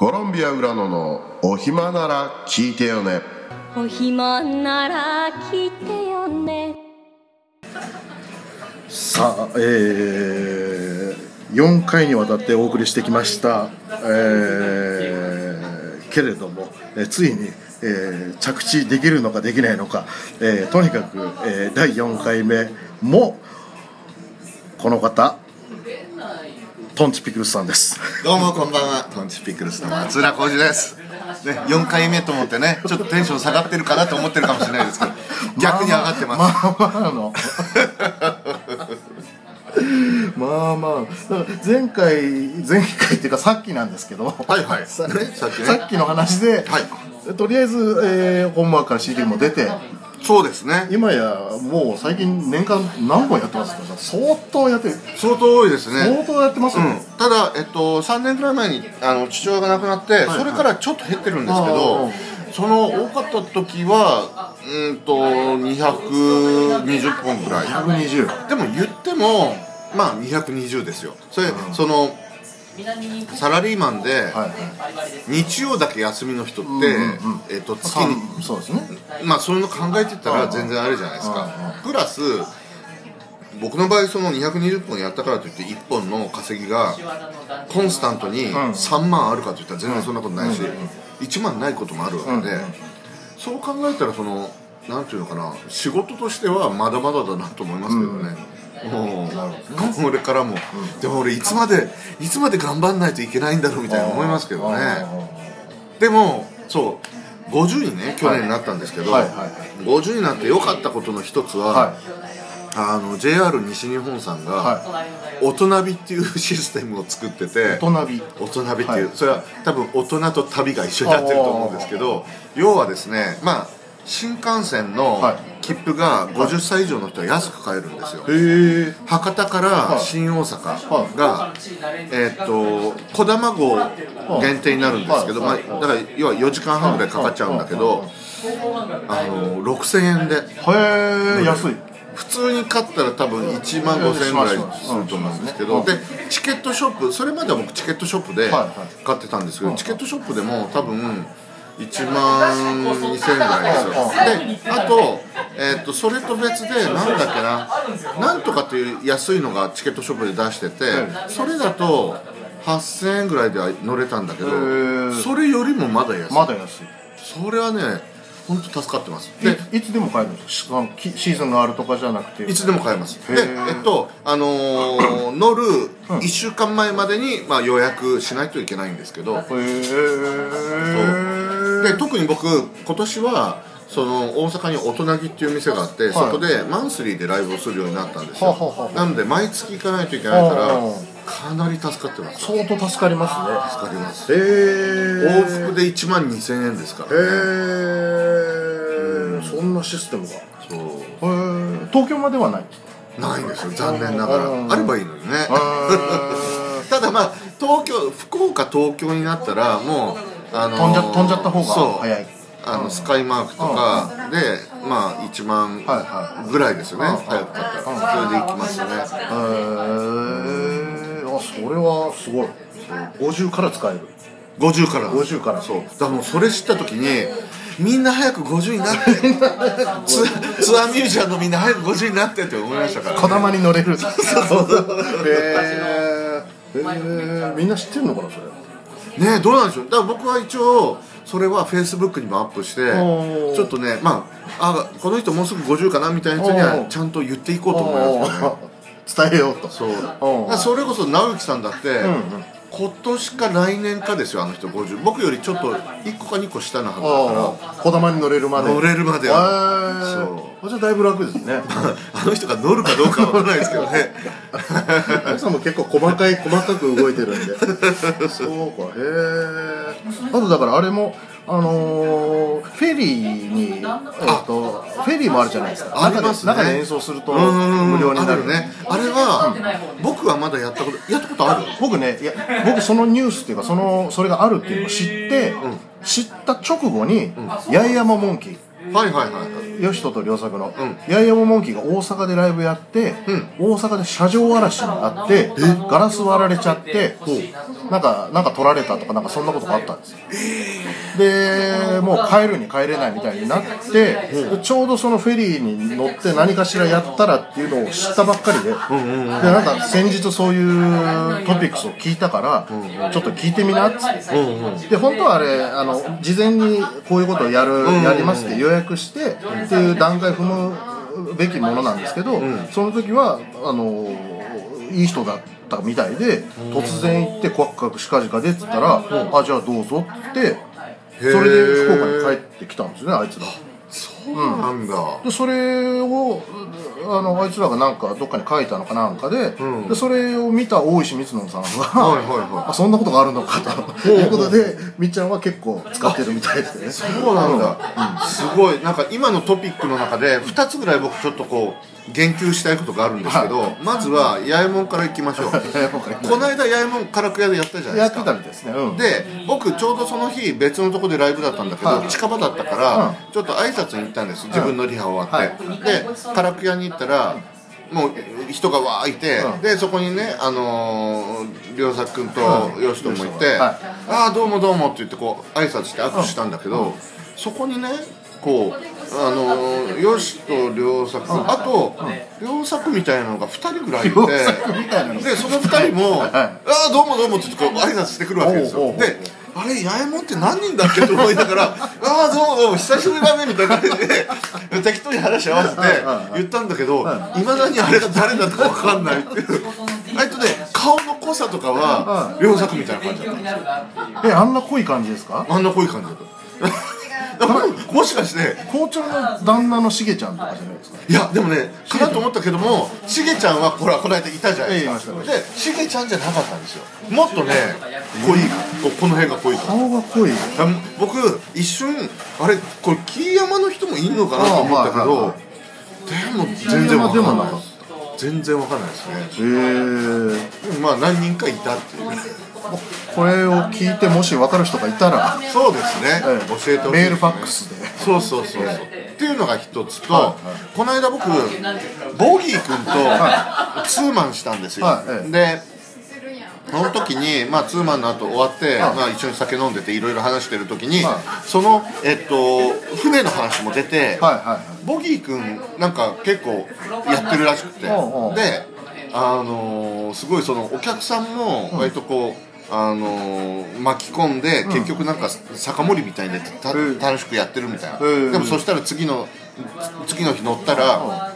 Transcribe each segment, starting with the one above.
コロンビア浦野のお暇なら聞いてよね。お暇なら聞いてよね。さあ、えー、4回にわたってお送りしてきました、えーけれども、えーついに、えー着地できるのかできないのか、えーとにかく、えー第4回目もこの方トンチピクルスさんです。どうもこんばんは。トンチピクルスの松浦浩二です、ね、4回目と思ってねちょっとテンション下がってるかなと思ってるかもしれないですけど逆に上がってます、まあまあの。まあまあ。前回前回っていうかさっきなんですけどはいはい。さねさっきね。さっきの話で、はとりあえず、えー、本番から CD も出てそうですね。今やもう最近年間何本やってますか？相当やってる。相当多いですね。相当やってますようん。ね、、ただ、えっと、3年ぐらい前にあの父親が亡くなって、それからちょっと減ってるんですけあどあその多かった時はうんと220本ぐらい。120でも言ってもまあ220ですよ。それ、そのサラリーマンで、日曜だけ休みの人って、えっと月さにんそうですね。まあそういうの考えてたら全然あるじゃないですか。プラス僕の場合その220本やったからといって1本の稼ぎがコンスタントに3万あるかといったら全然そんなことないし1万ないこともあるわけでそう考えたらそのなんていうのかな仕事としてはまだまだだなと思いますけどね、もうこれからも、でも俺いつまでいつまで頑張んないといけないんだろうみたいな思いますけどね。でもそう。50にね去年なったんですけど、はいはい50になって良かったことの一つは、はあの JR 西日本さんが、は大人びっていうシステムを作ってて大人び。大人びっていう、はい。それは多分大人と旅が一緒になってると思うんですけど要はですねまあ新幹線のはい切符が50歳以上の人は安く買えるんですよ、へえ。博多からい。新大阪が、えーっと小玉号限定になるんですけど、まあ、だから要は4時間半ぐらいかかっちゃうんだけど、あの6000円で。へえ安い。普通に買ったら多分1万5000円ぐらいすると思うんですけど、でチケットショップそれまでは僕チケットショップで買ってたんですけど、チケットショップでも多分1万2000円ぐらいですよ。であと,、えー、とそれと別でなんだっけななんとかっていう安いのがチケットショップで出しててそれだと8000円ぐらいでは乗れたんだけどー。それよりもまだ安い。まだ安い。それはね本当助かってます。ででいつでも買えるんですかシーズンがあるとかじゃなくて。いつでも買えます。へでーえっとあのー 乗る1週間前までに、まあ、予約しないといけないんですけど。へえで特に僕今年はその大阪に大人ぎっていう店があって、そこでマンスリーでライブをするようになったんですよ、はなので毎月行かないといけないからうんかなり助かってます。相当助かります助かります。ねへえ往復で1万2000円ですからへねえそんなシステムが。へそう。え東京まではない？ないんですよ。残念ながうん。らあればいいのにね。へ ただまあ東京福岡東京になったらもう、あのー飛んじゃ飛んじゃった方がそう。早い。あのスカイマークとかでまあ1万ぐらいですよねうん早かったら。それで行きますね。へえあそれはすごい。50から使える。50から。50から。そう。だからもうそれ知った時にみんな早く50になって ツツアーミュージシャンのみんな早く50になってって思いましたから、ね、小玉に乗れる。へえへえみんな知ってるのかなそれねどうなんでしょう。だから僕は一応それはフェイスブックにもアップしてちょっとねまああこの人もうすぐ50かなみたいな人におはー。ちゃんと言っていこうと思います。ね伝えようと。そう。それこそ直之さんだって、んうん今年か来年かですよあの人50僕よりちょっと1個か2個下のはずだかああ小玉に乗れるまで。ら乗れるまでは。そう。じゃあだいぶ楽ですね。あの人が乗るかどうかわからないですけどね。皆さんも結構細かい細かく動いてるんで。そうかへえあとだからあれもあのーフェリーに、えっとフェリーもあるじゃないですか。ありますね。中で演奏するとうん無料になる。ね。あれは、僕はまだやったことやったことある？僕ねいや僕そのニュースっていうかそのそれがあるっていうのを知って、知った直後に、八重山モンキーはいはいはいはい。ヨシトと良作の、ん。ヤイヤモモンキーが大阪でライブやって、大阪で車上荒らしにあってガラス割られちゃってなんかなんか取られたとかなんかそんなことがあったんですよ、でもう帰るに帰れないみたいになって、でちょうどそのフェリーに乗って何かしらやったらっていうのを知ったばっかりで、でなんか先日そういうトピックスを聞いたから、ちょっと聞いてみなっつって、で本当はあれあの事前にこういうことをやる、やりますって予約してっていう段階踏むべきものなんですけど、その時はあのいい人だったみたいで、突然行って「コワッカクしかじかで」っつったら「あじゃあどうぞ」ってそれで福岡に帰ってきたんですねあいつら。そうなんだ、でそれをあのあいつらがなんかどっかに書いたのかなんかで,、でそれを見た大石光野さんが、はいはいはい。あそんなことがあるのかと。いうことでみっちゃんは結構使ってるみたいですね。そうなんだ、すごい。なんか今のトピックの中で2つぐらい僕ちょっとこう言及したいことがあるんですけど、まずは八重門からいきましょうこの間八重門からく屋でやったじゃないやってたみたいですね、うん、で僕ちょうどその日別のとこでライブだったんだけど、はい近場だったから、ちょっと挨拶に行ったんです自分のリハ終わって、でカラク屋に行ったらもう人がわーいて、うんでそこにねあのー、良作君とうんよしともいてはい「ああどうもどうも」って言ってこう挨拶して握手したんだけど、そこにねこうあのー、よしと良作。君、あと良作みたいなのが2人ぐらいいて。でその2人も「ああどうもどうも」ってこう挨拶してくるわけですよ。であれ八重門って何人だっけと思いながら「ああどうもどうも久しぶりだね」みたいな感じで 適当に話合わせて言ったんだけどい。まだにあれが誰だか分かんないっていう。あとね顔の濃さとかは良作みたいな感じだったえあんな濃い感じですか？あんな濃い感じだった もしかして校長の旦那のしげちゃんとかじゃないですか？いやでもねかなと思ったけどもしげちゃんはほらこの間いたじゃないですか。でしげちゃんじゃなかったんですよ。もっとね濃いここの辺が濃い顔が濃い。あ僕一瞬あれこれ桐山の人もいんのかなと思ったけあどはいでも全然わかんない。全然わかんないですね。へえ。まあ何人かいたっていうこれを聞いてもし分かる人がいたら、そうですね、ええ教えてほしいね。メールファックスで。そうそうそうそう、っていうのが一つと、はこの間僕ボギー君とツーマンしたんですよ、はいええ。でその時に、まあ、ツーマンの後終わって、まあ、一緒に酒飲んでていろいろ話してる時に、はその、えっと、船の話も出て、はいはいはい。ボギー君なんか結構やってるらしくて。であのーすごいそのお客さんも割とこう、あのー巻き込んで、結局なんか酒盛りみたいにたうん。楽しくやってるみたいな、うん。でもそしたら次の次の日乗ったら、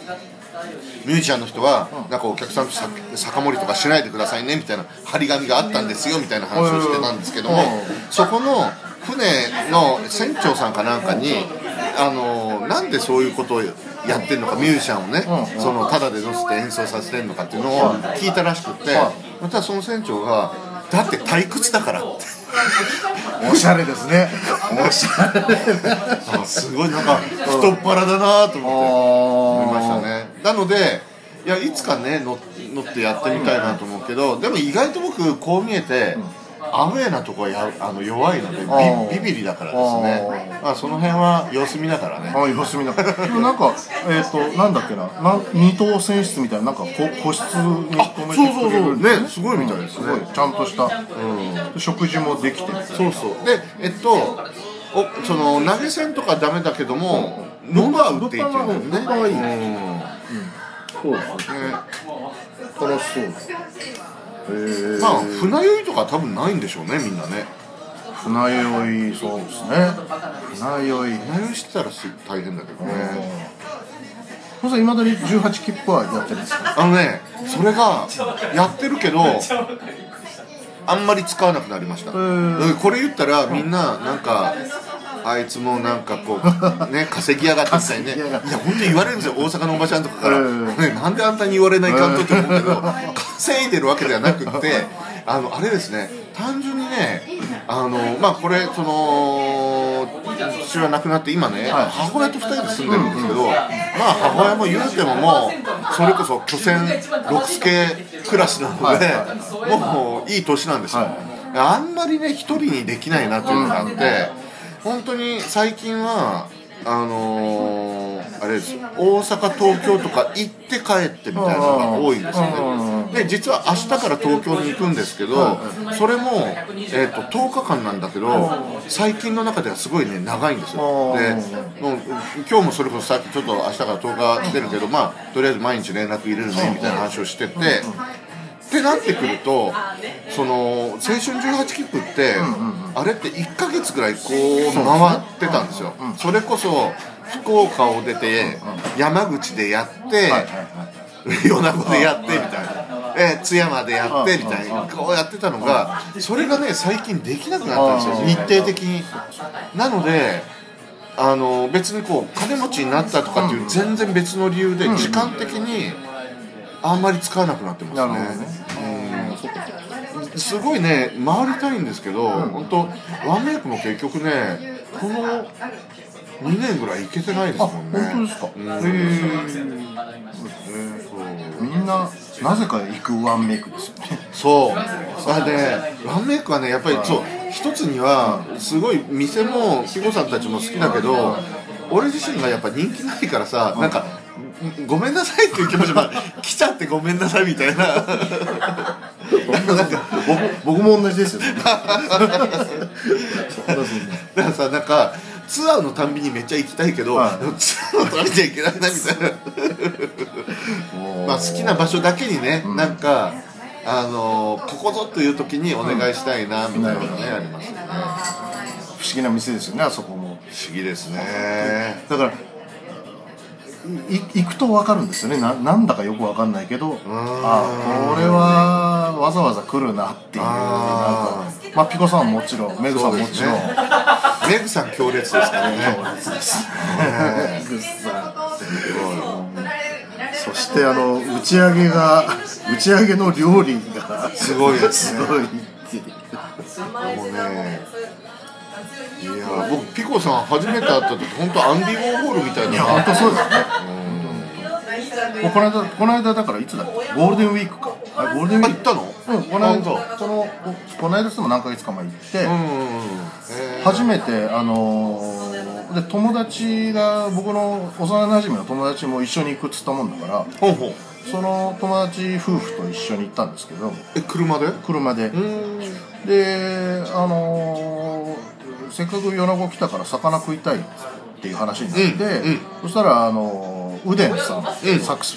ミュージシャンの人は、なんかお客さんと酒酒盛りとかしないでくださいねみたいな張り紙があったんですよみたいな話をしてたんですけども、うん。そこの船の船長さんかなんかに、あのなんでそういうことをやってるのかミュージシャンをね、うん。そのタダで乗せて演奏させてるのかっていうのを聞いたらしくって、またその船長が「だって退屈だから」。おしゃれですね。おしゃれあすごいなんか太っ腹だなと思って。思いましたね。なのでいやいつかね乗乗ってやってみたいなと思うけどでも意外と僕こう見えて、アウェーなとこはやあの弱いのでビビビリだからですね。まあその辺は様子見ながらね。あ様子見ながら。でもなんかえっ、となんだっけな。なん二等選出みたいななんかこ個室に止めてくれるんですね。すごいみたいです。ねすごい。ちゃんとした、食事もできて。そうそう。でえっとおその投げ銭とかダメだけどもノンバー打っていいっていうんだよね物販はいい。うん。そうですね。ね楽しそうまあ船酔いとか多分ないんでしょうねみんなね。船酔いそうですね。船酔い。船酔いしてたらす大変だけどね。それいまだに18切符はやってるんです。かあのねそれがやってるけどあんまり使わなくなりました。これ言ったらみんななんかあいつもなんかこうね稼ぎやがってみたいにね。いや本当に言われるんですよ。大阪のおばちゃんとかから、うんね、なんであんたに言われないかんとって思うけど稼いでるわけではなくってあのあれですね単純にねあのまあこれその父親亡くなって今ね、はい。母親と2人で住んでるんですけど、まあ母親も言うてももうそれこそ巨船六助クラスなので、もういい年なんですよ、あんまりね一人にできないなというのがあって、本当に最近はあのーあれです大阪東京とか行って帰ってみたいなのが多いんですよね。で実は明日から東京に行くんですけどそれも、えー、と10日間なんだけど最近の中ではすごいね長いんですよ。でもう今日もそれこそさっきちょっと明日から10日出るけどまあとりあえず毎日連絡入れるねみたいな話をしててってなってくるとその青春18切符って、あれって1ヶ月ぐらいこう回ってたんですよ、それこそ福岡を出て山口でやって、米子でやってみたいな、え津山でやってみたいな。こうやってたのがそれがね最近できなくなったんですよ。日程的に。なのであの別にこう金持ちになったとかっていう全然別の理由で時間的にあんまり使わなくなってますねすごいね回りたいんですけど、本当ワンメイクも結局ねこの2年ぐらい行けてないですあもんね。本当ですか、うん。へそうえみんななぜか行くワンメイクですよね。そう。あでワンメイクはねやっぱりそう一つにはすごい店も肥後さんたちも好きだけど俺自身がやっぱ人気ないからさなんかごめんなさいっていう気持ちも来ちゃってごめんなさいみたいな。僕僕も同じですよ。ねだからさなんかツアーのたんびにめっちゃ行きたいけど、はツアーのたびには行けないなみたいな。まあ好きな場所だけにね、なんかあのここぞという時にお願いしたいなみたいなのね、ありますよね。不思議な店ですよねあそこも。不思議ですね。だからい行くと分かるんですよね。ななんだかよく分かんないけどあこれはわざわざ来るなっていうなんかまあピコさんももちろんメグさんももちろん、メグさん強烈ですからね。メグさんそしてあの打ち上げが打ち上げの料理がすごいですね。すごいっていう。もうねい。や僕ピコさん初めて会った時本当アンディ・ウォーホールみたいな。いや本当そうですね。もうこの間この間だからいつだっけ？ゴールデンウィークか。あゴールデンウィーク。あ行ったの？うん、この間。そのこの間でも何ヶ月か前行って、初めてあのーで友達が僕の幼馴染の友達も一緒に行くっつったもんだから。ほうほう。その友達夫婦と一緒に行ったんですけど。え車で？車で、うん。であのーせっかく米子来たから魚食いたいっていう話になって、うんうん。そしたらあのーうでんさん、ん。サックス、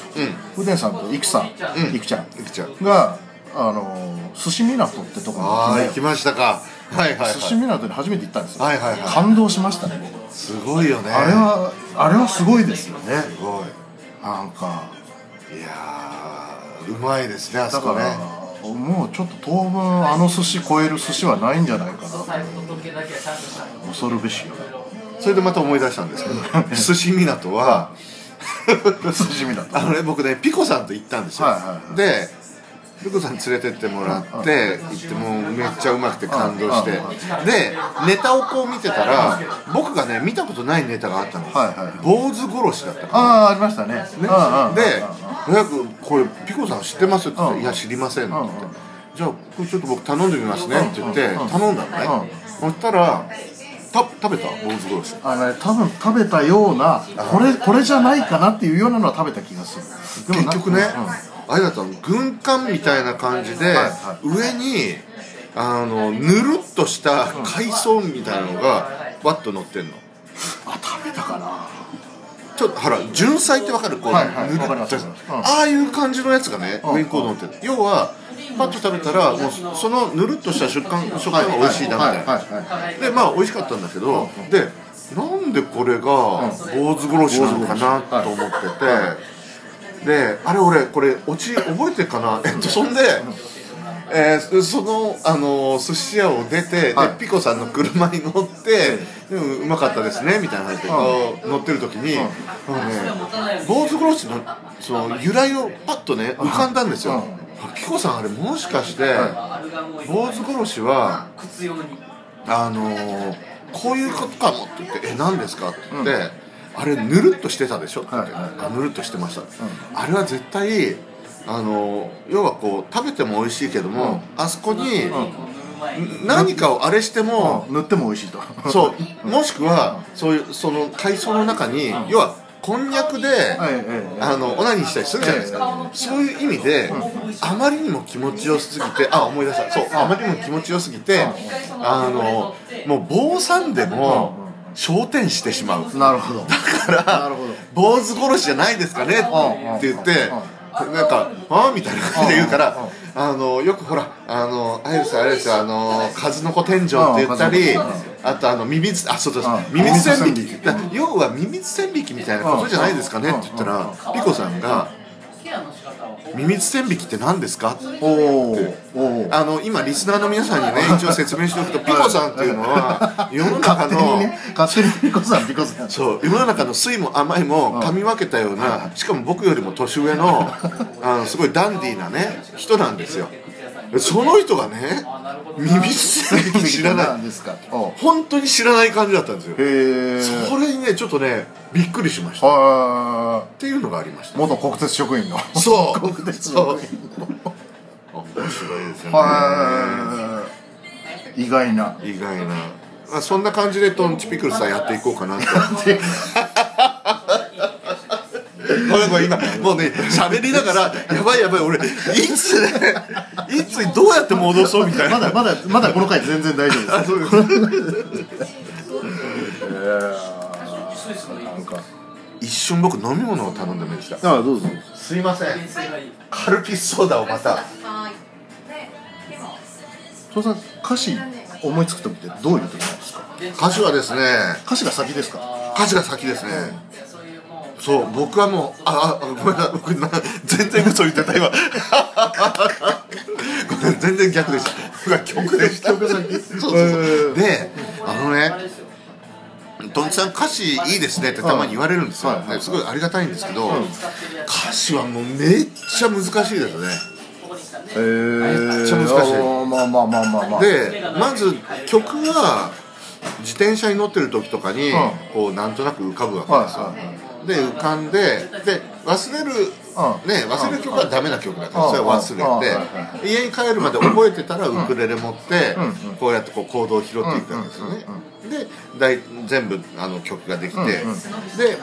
ううでんさんといくさん、うん。いくちゃん。いくちゃん。があのー寿司港ってとこに行きましたか。はいはいはい。寿司港に初めて行ったんですよ、はいはいはい。感動しましたねすごいよね。あれはあれはすごいですよね。すごい。なんか。いやーうまいですねあそこねもうちょっと当分あの寿司超える寿司はないんじゃないかな。恐るべしよそれでまた思い出したんですけど。寿司港は 寿司港。あのね僕ねピコさんと行ったんですよ、はいはいはい。でピコさんに連れてってもらって行ってもうめっちゃうまくて感動して。でネタをこう見てたら僕がね見たことないネタがあったの、坊主殺しだったかああありましたね。ね。で「早くこれピコさん知ってます?」って言って「いや知りません」って言って「じゃあこれちょっと僕頼んでみますね」って言って頼んだのね。そしたらた食べた？坊主殺し。あ多分食べたようなこれこれじゃないかなっていうようなのは食べた気がする。でもな結局ね、うんあれだったの軍艦みたいな感じで、上にあのぬるっとした海藻みたいなのがわっと乗ってんの。あ食べたかな。ちょっとほら純菜ってわかる？こう、はいはい。ぬるっとああいう感じのやつがねうん。上にこう乗ってる要はパッと食べたらもうそのぬるっとした食感食感が美味しいなみたいな、でまあ美味しかったんだけど、でなんでこれが坊主殺しなのかなと思ってて、であれ俺これオチ覚えてるかな？えっとそんで、えーその、あの寿司屋を出て、はい。でピコさんの車に乗って、でもうまかったですねみたいな感じで、こう乗ってる時に、あのね坊主殺しのその由来をパッとね浮かんだんですよ、ピコさんあれもしかして、坊主殺しはあのーこういうことかもって言って「え何ですか?」って言って、あれぬるっとしてたでしょ?」って言って、はい。はいあぬるっとしてました、あれは絶対あのー要はこう食べても美味しいけども、あそこに、何かをあれしても、塗っても美味しいと。そう。もしくはそういうその海藻の中に、要はこんにゃくで、あのオナニーしたりするじゃないですか、そういう意味で、あまりにも気持ちよすぎてあ思い出した。そう。あまりにも気持ちよすぎて、あのもう坊さんでも昇天してしまう、なるほど。だから坊主殺しじゃないですかねって言ってなんか「あみたいな感じで言うからあのよくほらあのあれですよあれですよあの数の子天井って言ったりうん。あとあのミミズあそうそうそううん。ミミズ線引き要はミミズ線引きみたいなことじゃないですかねって言ったらピコさんが「ミミズ線引きって何ですか?」おおおおあの今リスナーの皆さんにね 一応説明しておくとピコさんっていうのは 世の中勝手にのね勝手にピコさんピコさん。そう世の中の酸いも甘いも噛み分けたようなしかも僕よりも年上のあのすごいダンディーなね人なんですよその人がね耳栓引き知らない。んですか？お本当に知らない感じだったんですよ。へえ。それにねちょっとねびっくりしました。っはていうのがありました。い元国鉄職員の。そう。国鉄そう職員面白いですよね。はい意外な。意外な、まあ、そんな感じでトンチピクルスさんやっていこうかなとごめんごめん今もうね喋りながらやばいやばい俺いつねいつどうやって戻そうみたいな。まだまだまだこの回全然大丈夫です。あそうですなんか一瞬僕飲み物を頼んでました。ああどうぞ。すいません。カルピスソーダをまた。父さん歌詞思いつく時ってどういう時なんですか歌詞はですね歌詞が先ですか歌詞が先ですねそう僕はもうああごめんなさい僕な全然嘘言ってた今。ごめん全然逆でした。僕は曲でした。曲先。そうそうそう。であのねトンチさん歌詞いいですねってたまに言われるんですよ、はいはいすごいありがたいんですけど、歌詞はもうめっちゃ難しいですね。へえめっちゃ難しい。まあまあまあまあまあ。でまず曲が自転車に乗ってる時とかに、うん。こうなんとなく浮かぶわけですよ、はいはいはいで浮かんでで忘れる、うん。ね忘れる曲はダメな曲だから、うん。それは忘れて、家に帰るまで覚えてたらウクレレ持って、うん。こうやってこうコードを拾っていくわけですよね、でだい全部あの曲ができて、で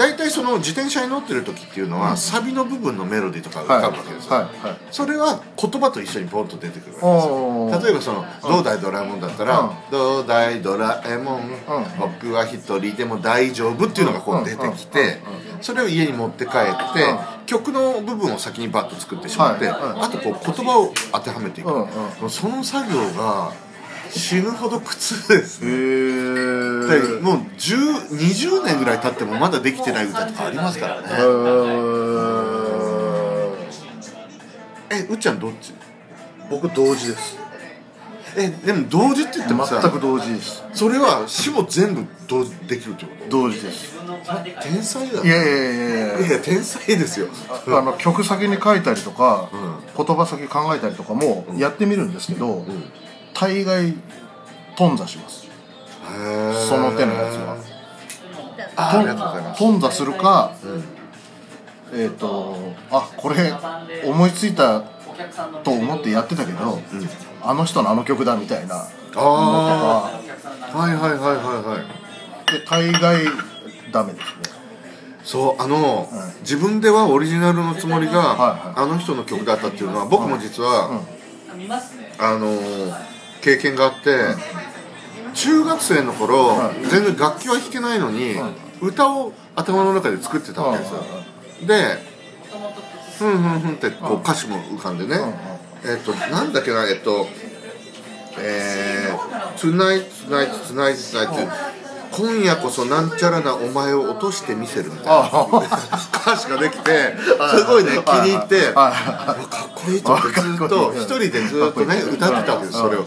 大体その自転車に乗ってる時っていうのは、サビの部分のメロディーとかが浮かぶわけですよ、はい。はい。それは言葉と一緒にポンと出てくるわけです例えばその「どうだいドラえもん」だったらうん「どうだいドラえもん僕は一人でも大丈夫」っていうのがこう出てきてそれを家に持って帰って曲の部分を先にバッと作ってしまってあとこう言葉を当てはめていく。その作業が死ぬほど苦痛ですへねえでもう10 20年ぐらい経ってもまだできてない歌とかありますからね。えうっちゃんどっち？僕同時です。えでも同時って言ってもさ全く同時です。それは詞も全部同時できるってこ同時です。と天才だ。いやいやいやいやいや。天才ですよ。あの曲先に書いたりとか、う言葉先考えたりとかもやってみるんですけど、大概頓挫します。その手のやつは。あありがとうございます。頓挫するか、えっ、とあこれ思いついたと思ってやってたけど、あの人のあの曲だみたいなああはいはいはいはいはい。で大概ダメですね。そうあの、はい。自分ではオリジナルのつもりが、はいあの人の曲だったっていうのは僕も実は、あの経験があって、中学生の頃、はい。全然楽器は弾けないのに、歌を頭の中で作ってたわけですよ、で「ふんふんふん」ってこう歌詞も浮かんでね、えっとなんだっけなえっとえー「Tonight Tonight Tonight Tonight」って今夜こそなんちゃらなお前を落としてみせるみたいな。歌詞ができてすごいね気に入って。かっこいいと思ってずっと一人でずっとね歌ってたわけですそれを。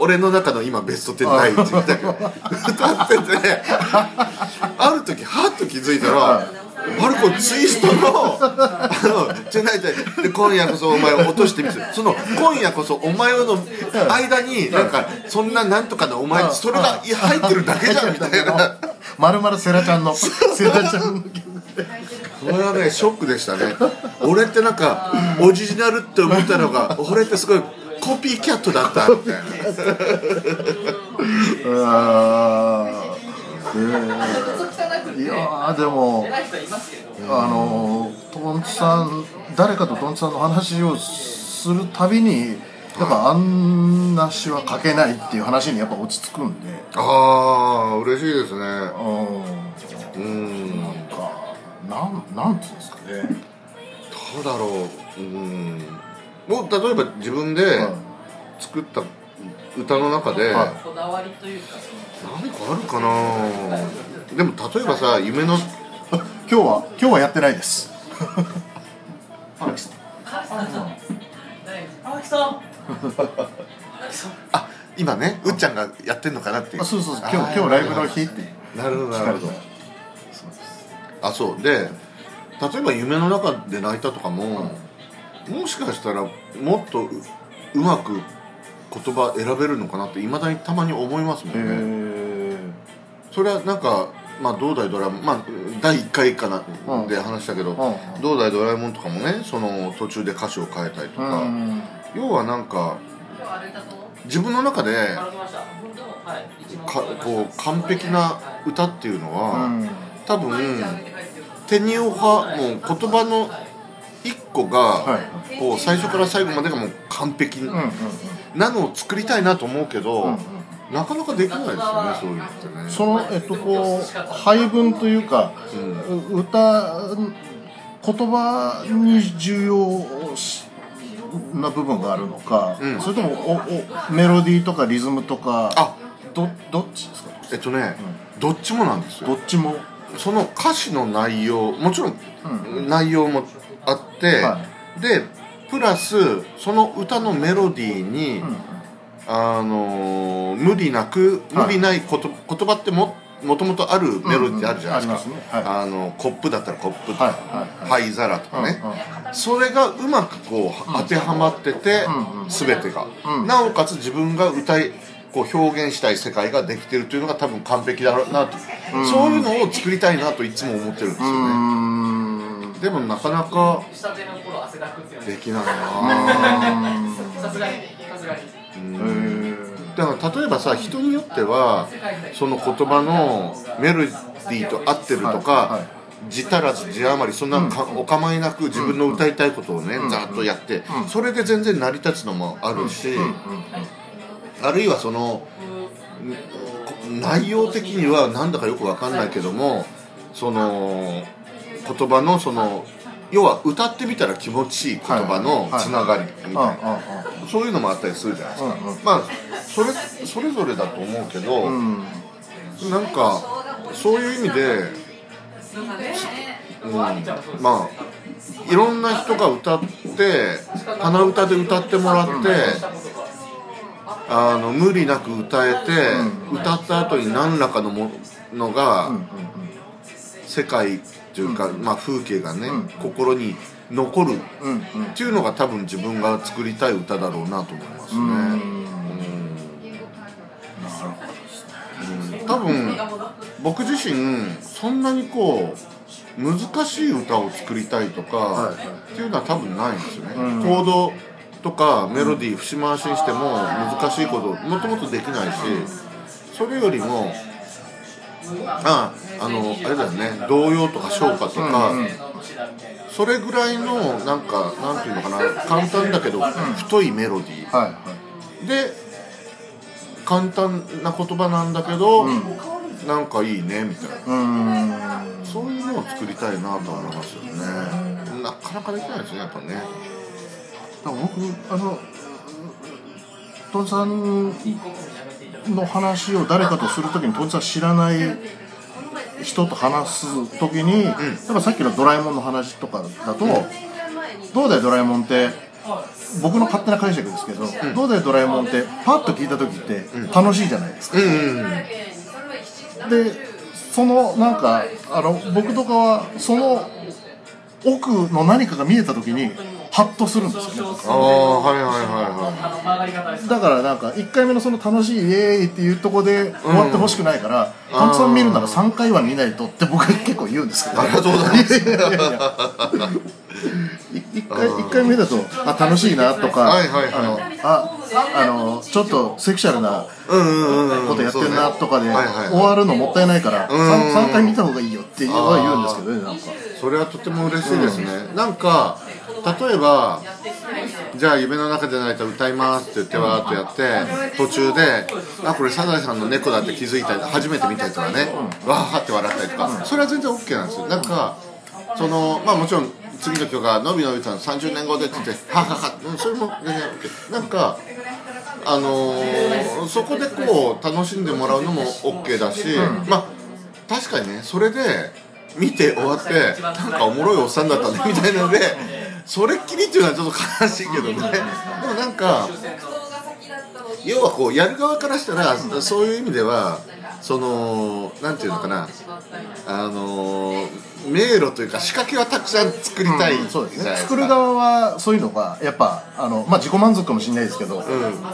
俺の中の今ベスト10第1位だけど歌っててある時はっと気づいたらあれこれツイストのあの「じゃないじゃないで今夜こそお前を落としてみせる」その「今夜こそお前を」の間になんかそんななんとかのお前それが入ってるだけじゃんみたいな。まるまるセラちゃんのセラちゃんの曲それはねショックでしたね俺ってなんかオリジナルって思ったのが俺ってすごいコピーキャットだったみたいな いやーでもあのトンツさん誰かとトンツさんの話をするたびにやっぱあんな詩は書けないっていう話にやっぱ落ち着くんで。ああ嬉しいですね。うん。うんなんかなんなんていうんですかね。どうだろう。うん。もう例えば自分ではい作った歌の中ではい。何かあるかな？でも例えばさ夢の今日は今日はやってないです。荒木さん あ今ねうっちゃんがやってんのかなっていう。あそうそうそう。あ今日今日ライブの日って。なるほどなるほど。あそう。で例えば夢の中で泣いたとかももしかしたらもっとううまく言葉選べるのかなっていまだにたまに思いますもんへねえそれはなんかまあ同大ドラえもんまあ第1回かなうん。で話したけど、うん。同大ドラえもんとかもねその途中で歌詞を変えたりとか、うん要はなんか自分の中でかこう完璧な歌っていうのうは、ん。多分テニオ派もう言葉の一個が、はこう最初から最後までがもう完璧うんうんなのを作りたいなと思うけど、うんなかなかできないですよねそういうのってね。そのえっとこう配分というか、う歌言葉に重要しな部分があるのか、うん。それともおおメロディーとかリズムとかあ。どどっちですか？えっとね、どっちもなんですよ。どっちも？その歌詞の内容もちろん内容もあって、はでプラスその歌のメロディーに、あのー無理なくはい。無理ないこと、言葉ってももともとあるメロディーってあるじゃないですか、うんうんありますね。はあのコップだったらコップとはい。か、はい。灰皿とかね、うんそれがうまくこう当てはまってて、うんうん全てが、うん。なおかつ自分が歌いこう表現したい世界ができてるというのが多分完璧だろうなと、そういうのを作りたいなといつも思ってるんですよね、うーんでもなかなかできないな。へだから例えばさ人によってはその言葉のメロディーと合ってるとか、字足らず字余りそんなのか、お構いなく自分の歌いたいことをね、ざーっとやって、それで全然成り立つのもあるし、あるいはそのん内容的にはなんだかよくわかんないけどもその言葉のその要は歌ってみたら気持ちいい言葉のつながりみたいな、そういうのもあったりするじゃないですか、うんうん。まあそれそれぞれだと思うけど、うん。なんかそういう意味で、うん、まあいろんな人が歌って鼻歌で歌ってもらって、あの無理なく歌えて、歌った後に何らかのものが、世界というか、まあ、風景がね、心に残るっていうのが多分自分が作りたい歌だろうなと思いますね。うん。多分僕自身そんなにこう難しい歌を作りたいとか、はいっていうのは多分ないんですよね、コードとかメロディー節回しにしても難しいこともともとできないしそれよりもああのあれだよね童謡とか唱歌とか、それぐらいのなんかなんていうのかな簡単だけど太いメロディー。はいはい。で簡単な言葉なんだけど、なんかいいねみたいな。そういうのを作りたいなと思いますよね。なかなかできないですねやっぱね。僕あのトンさんの話を誰かとするときにトンさん知らない人と話すときに、やっぱさっきのドラえもんの話とかだと「どうだよドラえもん」って僕の勝手な解釈ですけど「どうだよドラえもん」ってパッと聞いたときって楽しいじゃないですか。でそのなんかあの僕とかはその奥の何かが見えた時にハッとするんですよ。ねああはいはいはいはい。だからなんか1回目のその楽しいイエーイっていうところで終わってほしくないから、たくさん見るなら3回は見ないとって僕は結構言うんですけど。ありがとうございますいや。いやいやいやい一回一回目だとあ楽しいなとか、はいはいはいあのああのちょっとセクシャルなうんうんうんうんことやってるなとかで終わるのもったいないからん 3, 三回見た方がいいよっては言うんですけどねなんかそれはとても嬉しいですね、なんか例えばじゃあ夢の中で泣いた歌いますって言ってわーっとやって途中であこれサザエさんの猫だって気づいたり初めて見たりとかねわーって笑ったりとかそれは全然 OK なんですよ。なんかそのまあもちろん次の曲が「のびのびさん30年後で」って言って「ははは」うんそれも全然 OK なんかあのーそこでこう楽しんでもらうのも OK だし、まあ確かにねそれで見て終わってなんかおもろいおっさんだったねみたいなのでそれっきりっていうのはちょっと悲しいけどね。でもなんか。要はこうやる側からしたらそういう意味ではそのなんていうのかな。あの迷路というか仕掛けはたくさん作りたいじゃないそうですね作る側はそういうのがやっぱあの、まあ、自己満足かもしれないですけど、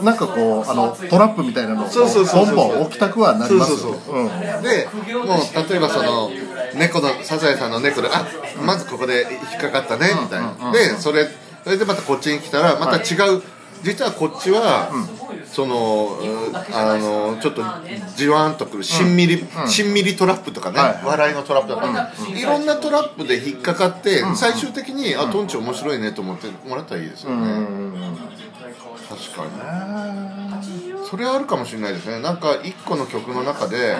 なんかこうあのトラップみたいなのをそうそうそうそうボンボン置きたくはなりますよそうそううんでもう例えばその猫のサザエさんの猫であまずここで引っかかったねみたいな。でそれそれでまたこっちに来たらまた違う。実はこっちはそのうんあのちょっとじわんとくるしんみりしんみりトラップとかねはい笑いのトラップとか。いろんなトラップで引っかかって最終的にあトンチ面白いねと思ってもらったらいいですよね。確かに。それはあるかもしれないですね。なんか一個の曲の中で、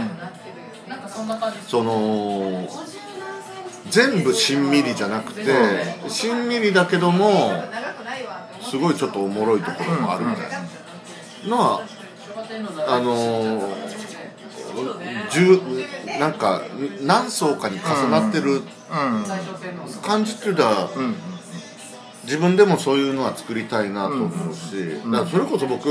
その全部しんみりじゃなくて、しんみりだけどもすごいちょっとおもろいところもあるみたいなのはあの10なんか何層かに重なってる感じっていうのは、自分でもそういうのは作りたいなと思うし、だからそれこそ僕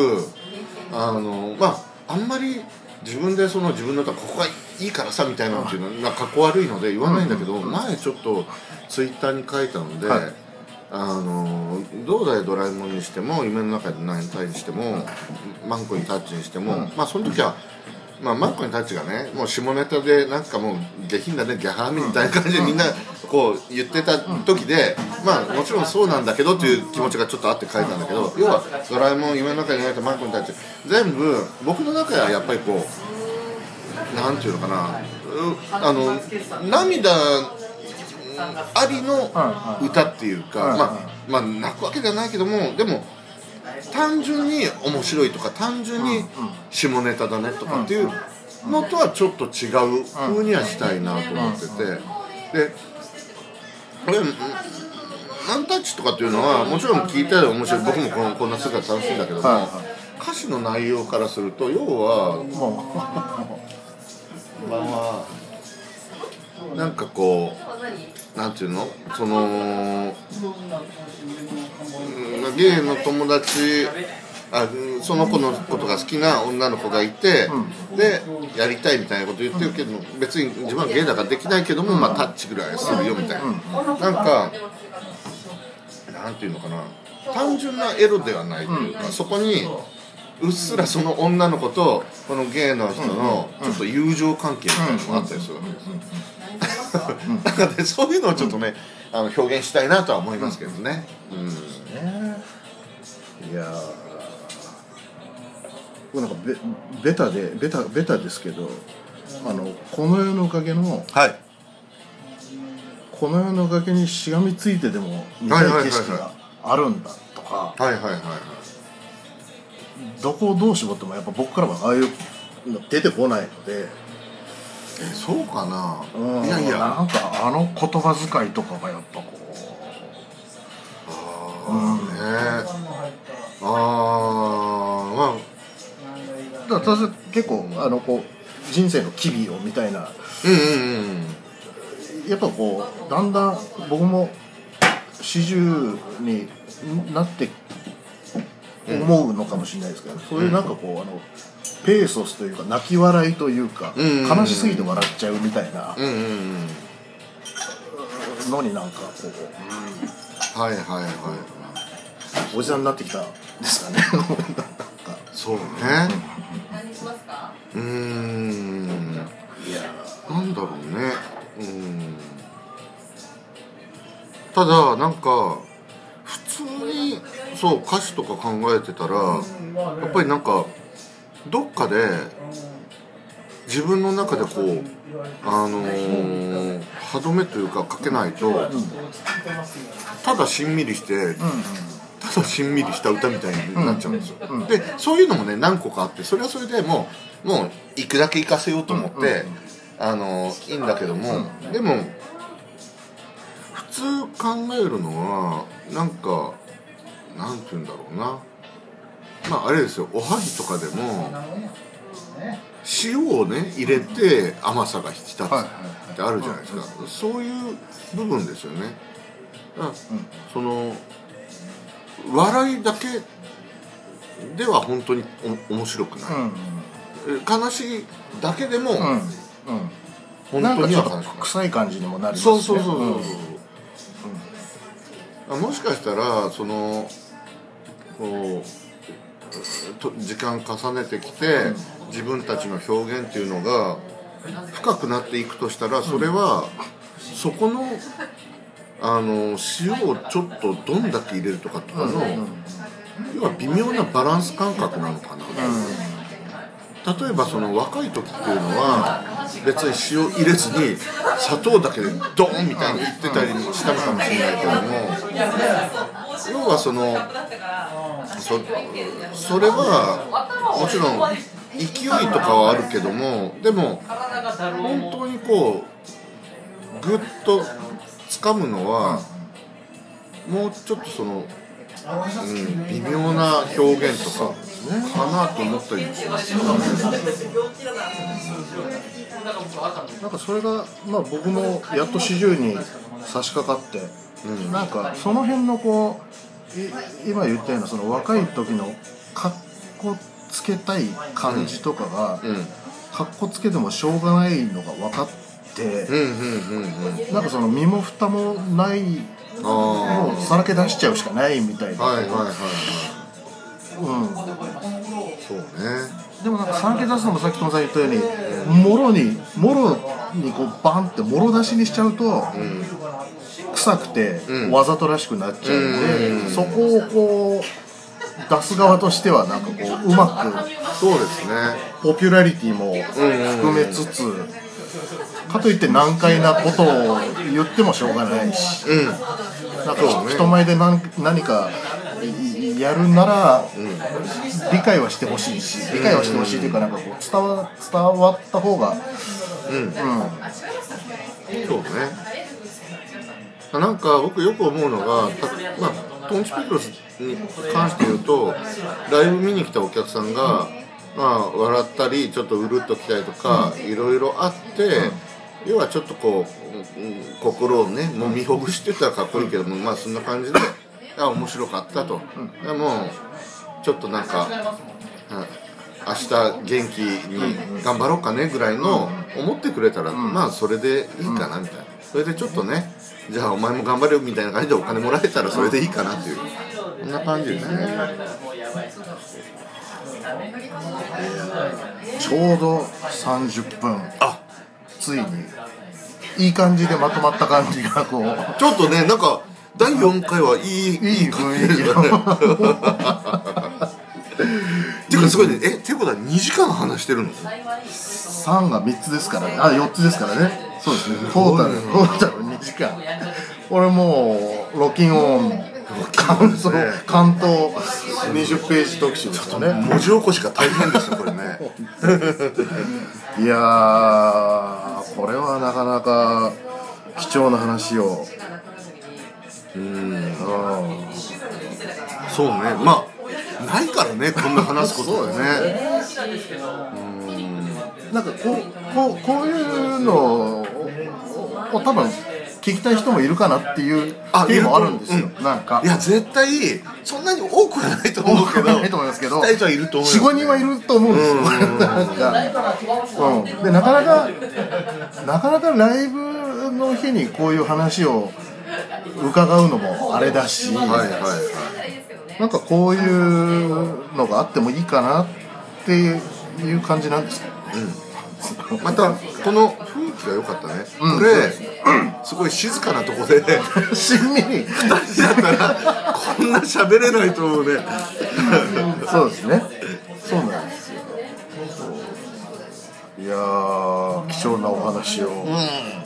あのまああんまり自分でその自分の歌ここがいいからさみたいなのっていうのはかっこ悪いので言わないんだけど、前ちょっとツイッターに書いたので、はいあのどうだいドラえもんにしても夢の中で泣いたにしてもマンコにタッチにしても、まあその時はまあ、マンコにタッチがねもう下ネタでなんかもう下品だねギャハーみたいな感じでみんなこう言ってた時でまあもちろんそうなんだけどっていう気持ちがちょっとあって書いたんだけど要は「ドラえもん夢の中に描いたマンコにタッチ」全部僕の中ではやっぱりこうなんていうのかなうあの涙ありの歌っていうか、まあ、まあ泣くわけじゃないけどもでも単純に面白いとか単純に下ネタだねとかっていうのとはちょっと違う風にはしたいなと思っててでこれナンタッチとかっていうのはもちろん聞いたら面白い。僕もこのこんな姿楽しいんだけども、歌詞の内容からすると要はもまあなんかこうなんていうの？そのうんゲイの友達あうんその子のことが好きな女の子がいて、でやりたいみたいなこと言ってるけど別に自分はゲイだからできないけども、まあ、タッチぐらいはするよみたいな、なんかなんていうのかな。単純なエロではないというか、そこにうっすらその女の子とこのゲイの人のちょっと友情関係みたいなのがあったりするわけですよ。だからねそういうのをちょっとねあの表現したいなとは思いますけどね。うんういやーなんかベベタでベタベタですけどあのこの世のおかげのはい。この世のおかげにしがみついてでも見たい景色があるんだとかはいはいはいはい。どこをどう絞ってもやっぱ僕からはああいうの出てこないので、えそうかな。うん。いやいや。なんかあの言葉遣いとかがやっぱこあーね。あーまあ。うだから私結構あのこう人生の機微をみたいな。うんうんうんやっぱこうだんだん僕も40になって思うのかもしれないですけど、そういうなんかこうあのペーソスというか泣き笑いというか、うん。うんうん悲しすぎて笑っちゃうみたいな。うんうんうん。のになんかこう、はいはいはいおじさんになってきたんですかね。そうね。うーんいやなんだろうねうんただなんか普通にそう歌詞とか考えてたらやっぱりなんかどっかで自分の中でこうあのー歯止めというかかけないとただしんみりしてただしんみりした歌みたいになっちゃうんですよ、でそういうのもね何個かあってそれはそれでもうもう行くだけ行かせようと思って、あのいいんだけども、でも普通考えるのはなんかなんて言うんだろうなまああれですよ。おはぎとかでも塩をね入れて甘さが引き立つってあるじゃないですか、そういう部分ですよね。だからその笑いだけでは本当にお面白くない、うんえ悲しいだけでもうんうん。本当なんかちょっとには悲しくない。臭い感じにもなりますね。そうそうそうそうう。ん。あもしかしたらそのこうと時間重ねてきて自分たちの表現っていうのが深くなっていくとしたらそれはそこのあの塩をちょっとどんだけ入れるとかとかの要は微妙なバランス感覚なのかな。例えばその若い時っていうのは別に塩入れずに砂糖だけでドーンみたいに言ってたりしたのかもしれないけども要はそのそそれはもちろん勢いとかはあるけどもでも本当にこうグッと掴むのはもうちょっとその、うん、微妙な表現とかかなと思ったりもし。ますなんかそれが、まあ、僕もやっと40に差し掛かって、なんかその辺のこうい今言ったようなその若い時のかっこつけたい感じとかが、うん。かっこつけてもしょうがないのが分かって、うんうんうんうん。なんかその身も蓋もないあもうさらけ出しちゃうしかないみたいな、あはいはいはいはい。うん、そうね。でもなんかさらけ出すのもさっき友さん言ったようにもろにもろにこうバンってもろ出しにしちゃうと、臭くてうん。わざとらしくなっちゃうんで、うん。そこをこう出す側としてはなんかこううまくそうですね。ポピュラリティも含めつつ、かといって難解なことを言ってもしょうがないし、うん。なんかね。人前で何何かいやるなら理解はしてほしいし理解はしてほしいというかなんかこう伝わ伝わった方がうん。そうねなんか僕よく思うのがたまあトンチペクロスに関して言うとライブ見に来たお客さんが、まあ、笑ったりちょっとうるっときたりとか、いろいろあって、要はちょっとこう、うん心をねもみほぐしてたらかっこいいけどもまあそんな感じであ面白かったと、でもちょっとなんか、あ明日元気に頑張ろうかねぐらいの思ってくれたら、まあそれでいいかなみたいなそれでちょっとねじゃあお前も頑張れよみたいな感じでお金もらえたらそれでいいかなっていう。そんな感じですね。ちょうど30分。あ。ついにいい感じでまとまった感じがこう。ちょっとねなんか第4回はいいいい感じだね。のていうかすごいね。えっていうことは2時間話してるの？3が3つですからね。あ4つですからねそうですね。トータルトータル2時間俺もうロキンオン。関東関東20ページ特集ですよね。文字起こしが大変ですよこれね。いやーこれはなかなか貴重な話を。うんうんそうね。まあないからねこんな話すことでね。なんかこうこうこういうのをを多分聞きたい人もいるかなっていうあテーマあるんですよ、いるとなんか。いや絶対そんなに多くはないと思うけど。ないと思いますけど人はいると思うよ45人はいると思うんですよ、うん。なんか、うん、でなかなかなかなかライブの日にこういう話を伺うのもあれだし、はいはいはい。なんかこういうのがあってもいいかなっていう感じなんですけどまたこの雰囲気が良かったね、これ、すごい静かなとこで しんみり。2人だったらこんな喋れないと思うね。そうですね。そうなんですよ。いやー貴重なお話を、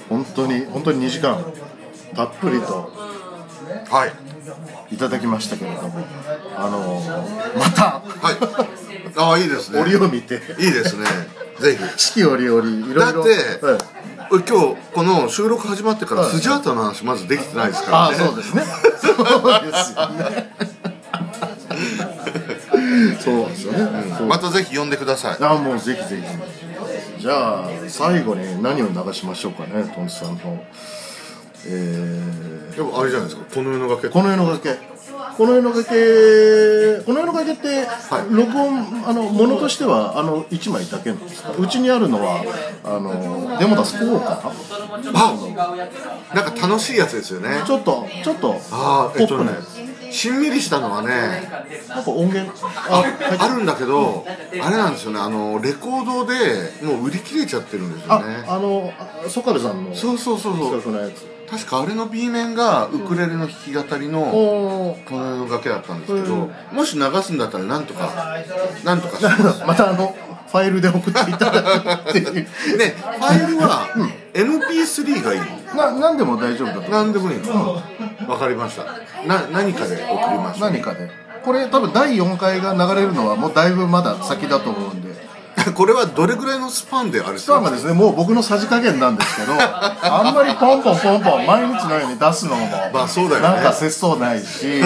本当に本当に2時間たっぷりとはい。いただきましたけれどもあのーまた。はい ああいいですね。折を見て。いいですね。ぜひ。四季折々いろいろ。だってはい。今日この収録始まってからはい。スジャータの話まずできてないですからあね。あそうですね。そうですよね。そうですよね、そうまたぜひ呼んでください。あもうぜひぜひ。じゃあ最後に何を流しましょうかねトンツさんのえでもあれじゃないですか。この世の崖。ー、この世の崖この世の崖この世の崖って、はい。録音あのものとしてはあの1枚だけなんですか？うちにあるのはあのデモダス4かあなんか楽しいやつですよね。ちょっとちょっとああポップなやつ、しんみりしたのはねなんか音源？ああるんだけどあれなんですよね。あのレコードでもう売り切れちゃってるんですよあねあのあソカルさんのそうそうそうそう。企画のやつ確かあれの B 面がウクレレの弾き語りのこの世の崖だったんですけどもし流すんだったらなんとかなんとかします。またあのファイルで送っていただくっていう。ねファイルは MP3 がいいな何でも大丈夫だと何でもいいの。わかりました。な何かで送りました何かで。これ多分第4回が流れるのはもうだいぶまだ先だと思うんで これはどれぐらいのスパンであれスパンがですねもう僕のさじ加減なんですけど あんまりポンポンポンポン毎日のように出すのもまあそうだよね。なんか節操ないし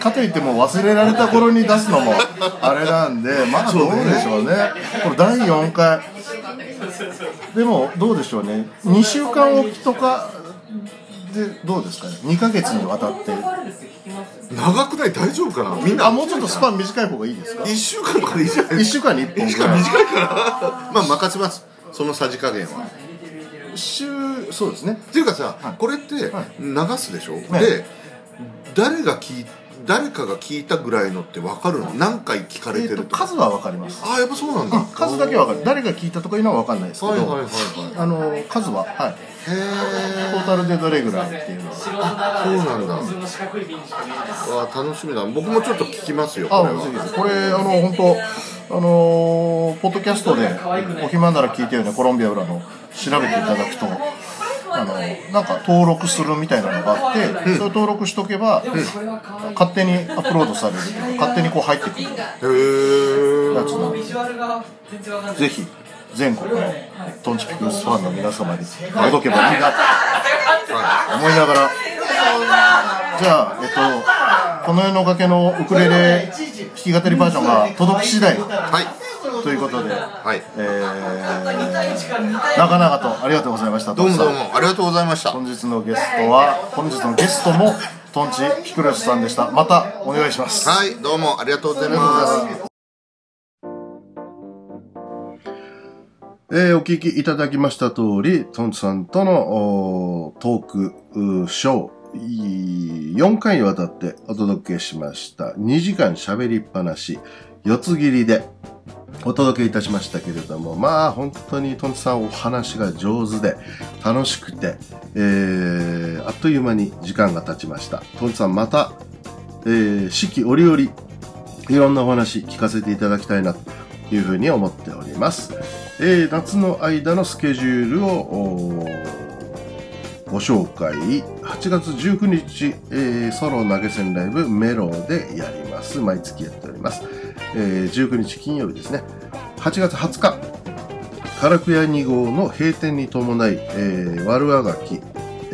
かといってもう忘れられた頃に出すのもあれなんで まあどうでしょうね。これ第4回。でもどうでしょうね。2週間おきとかでどうですかね？2ヶ月にわたって長くない？大丈夫かな？みんな。あもうちょっとスパン短い方がいいですか？1週間とかでいいじゃない1週間に1本ぐらい。短いからまあ任せます。そのさじ加減は。週そうですね。っていうかさ、これって流すでしょ、で誰が聞い誰かが聞いたぐらいのって分かるの？何回聞かれてると？か、数は分かります。ああやっぱそうなんだ、数だけは分かる。誰が聞いたとかいうのは分かんないですけど、はいはいはいはい。あの数は。はい。へトータルでどれぐらいっていうのは。えそうなんだ楽しみだ。僕もちょっと聞きますよこれあはこれあの本当あのポッドキャストでお暇なら聞いてよね。コロンビア裏の調べていただくと。あのなんか登録するみたいなのがあって、それ登録しとけば、勝手にアップロードされるというか勝手にこう入ってくるやへえつなんで。ぜひ全国のトンチピクルスファンの皆様に届けばいいなと思いながら。じゃあえっとこの世の崖のウクレレ弾き語りバージョンが届き次第はいということで、はい。えー、長々とありがとうございましたどうもどうもありがとうございました。本日のゲストは本日のゲストもトンチピクルスさんでした。またお願いします。はいどうもありがとうございますえーお聞きいただきました通り、トンツさんとのトークショー、4回にわたってお届けしました。2時間喋りっぱなし、四つ切りでお届けいたしましたけれども、まあ本当にトンツさんお話が上手で楽しくて、えーあっという間に時間が経ちました。トンツさんまた、えー四季折々いろんなお話聞かせていただきたいなというふうに思っております。えー夏の間のスケジュールをご紹介。8月19日、えーソロ投げ銭ライブメロでやります。毎月やっております、えー19日金曜日ですね。8月20日。唐久屋2号の閉店に伴い、えー、悪あがき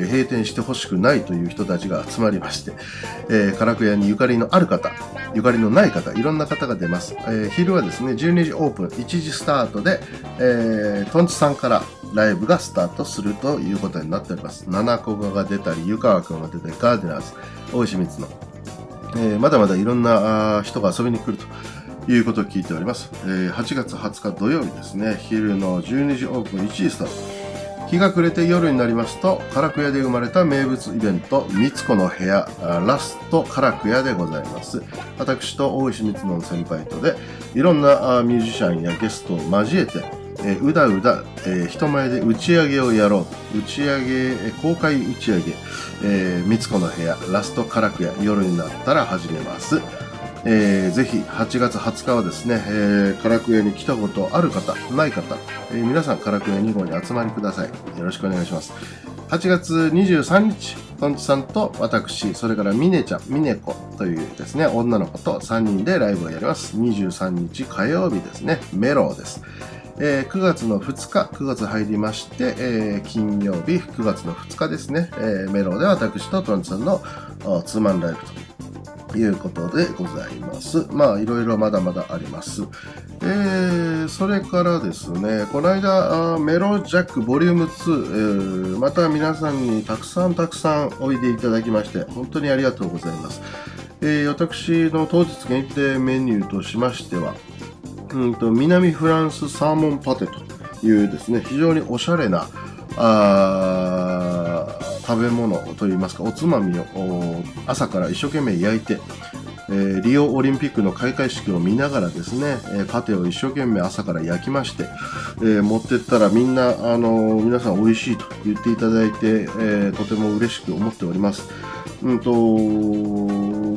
閉店してほしくないという人たちが集まりまして、えー、唐久屋にゆかりのある方ゆかりのない方いろんな方が出ます、えー昼はですね12時オープン1時スタートで、えー、トンチさんからライブがスタートするということになっております。七子が出たり湯川君が出たりガーデナーズ大石光の、えーまだまだいろんなあ人が遊びに来るということを聞いております、えー8月20日土曜日ですね昼の12時オープン1時スタート。日が暮れて夜になりますと唐久屋で生まれた名物イベント「みつこの部屋ラスト唐久屋」でございます。私と大石光の先輩とでいろんなミュージシャンやゲストを交えてえ、うだうだ、えー、人前で打ち上げをやろう。打ち上げ、公開打ち上げ、えー、みつこの部屋、ラストカラクヤ、夜になったら始めます。えー、ぜひ8月20日はですね、えー、カラクエに来たことある方、ない方、えー、皆さんカラクエ2号に集まりください。よろしくお願いします。8月23日、トンチさんと私、それからミネちゃん、ミネコというですね、女の子と3人でライブをやります。23日火曜日ですね、メローです。えー、9月の2日、9月入りまして、えー、金曜日、9月の2日ですね、えー、メローで私とトンチさんのツーマンライブということでございます。まあ、いろいろまだまだあります。えー、それからですね、この間、メロジャックボリューム2、えー、また皆さんにたくさんたくさんおいでいただきまして、本当にありがとうございます。えー、私の当日限定メニューとしましては、うんと南フランスサーモンパテというですね、非常におしゃれな、あ食べ物といいますかおつまみを朝から一生懸命焼いて、えー、リオオリンピックの開会式を見ながらですね、えー、パテを一生懸命朝から焼きまして、えー、持ってったらみんな、あの皆さん美味しいと言っていただいて、えとても嬉しく思っております。うんと、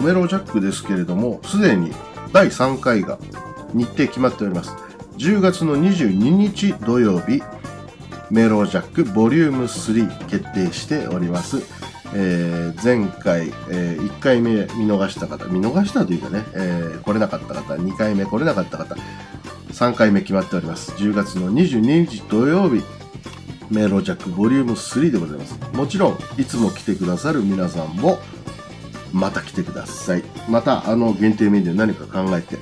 メロジャックですけれども、すでに第3回が日程決まっております。10月の22日土曜日、メロージャックボリューム3決定しております。えー、前回、えー、1回目見逃した方、見逃したというかね、えー、来れなかった方、2回目来れなかった方、3回目決まっております。10月の22日土曜日、メロジャックボリューム3でございます。もちろん、いつも来てくださる皆さんも、また来てください。また、あの、限定メニュー何か考えて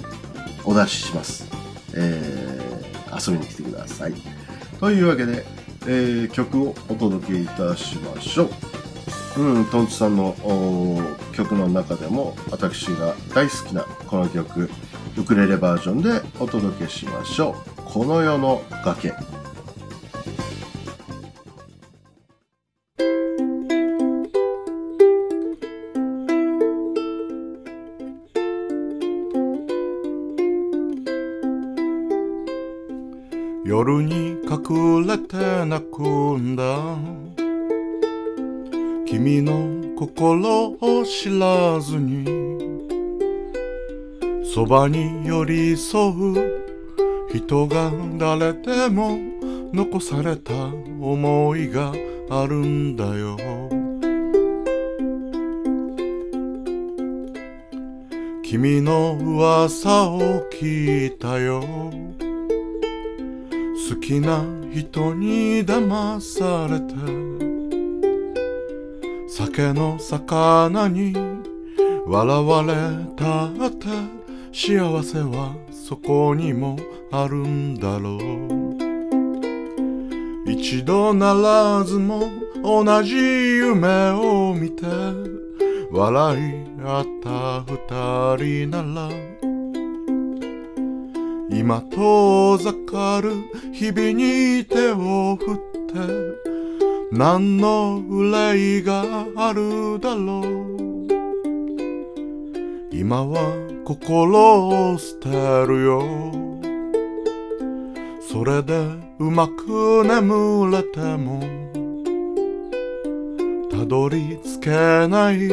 お出しします。えー、遊びに来てください。というわけで、えー、曲をお届けいたしましょう。うん、トンツさんの曲の中でも私が大好きなこの曲、ウクレレバージョンでお届けしましょう。この世の崖。夜に隠れて泣くんだ。君の心を知らずにそばに寄り添う人が誰でも残された思いがあるんだよ。君の噂を聞いたよ。好きな人に騙されて酒の魚に笑われたって幸せはそこにもあるんだろう。一度ならずも同じ夢を見て笑い合った二人なら今遠ざかる。日々に手を振って。何の憂いがあるだろう。今は心を捨てるよ。それでうまく眠れても。たどり着けない。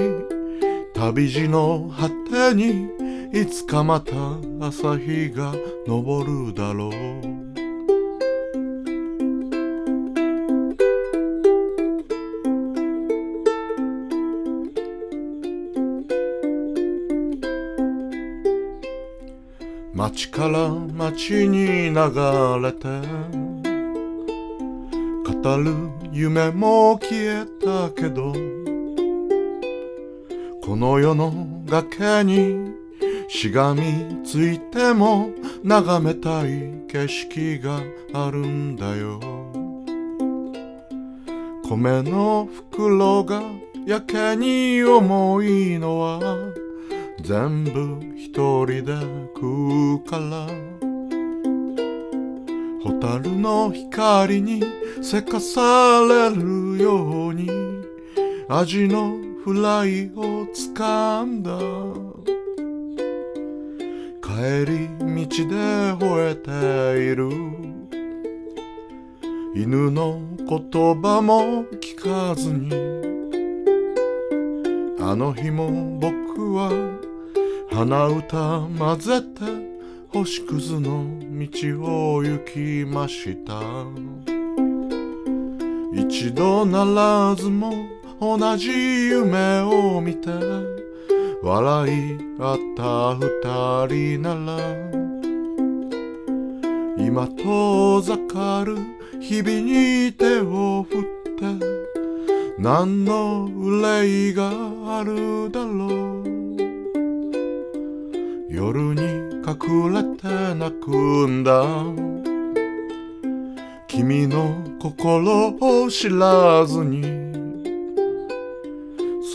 旅路の果てにいつかまた朝日が昇るだろう。街から街に流れて語る夢も消えたけどこの世の崖にしがみついても眺めたい景色があるんだよ。米の袋がやけに重いのは全部一人で食うから。蛍の光にせかされるように味のフライを掴んだ。帰り道で吠えている。犬の言葉も聞かずに。あの日も僕は鼻歌混ぜて星屑の道を行きました。一度ならずも同じ夢を見て。笑い合った二人なら今遠ざかる日々に手を振って何の憂いがあるだろう。夜に隠れて泣くんだ。君の心を知らずに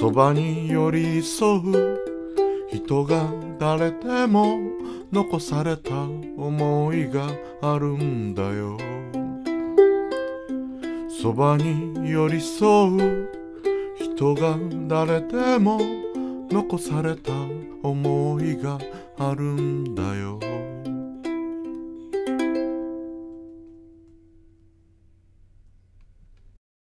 そばに寄り添う。人が誰でも残された思いがあるんだよ。そばに寄り添う。人が誰でも残された思いがあるんだよ。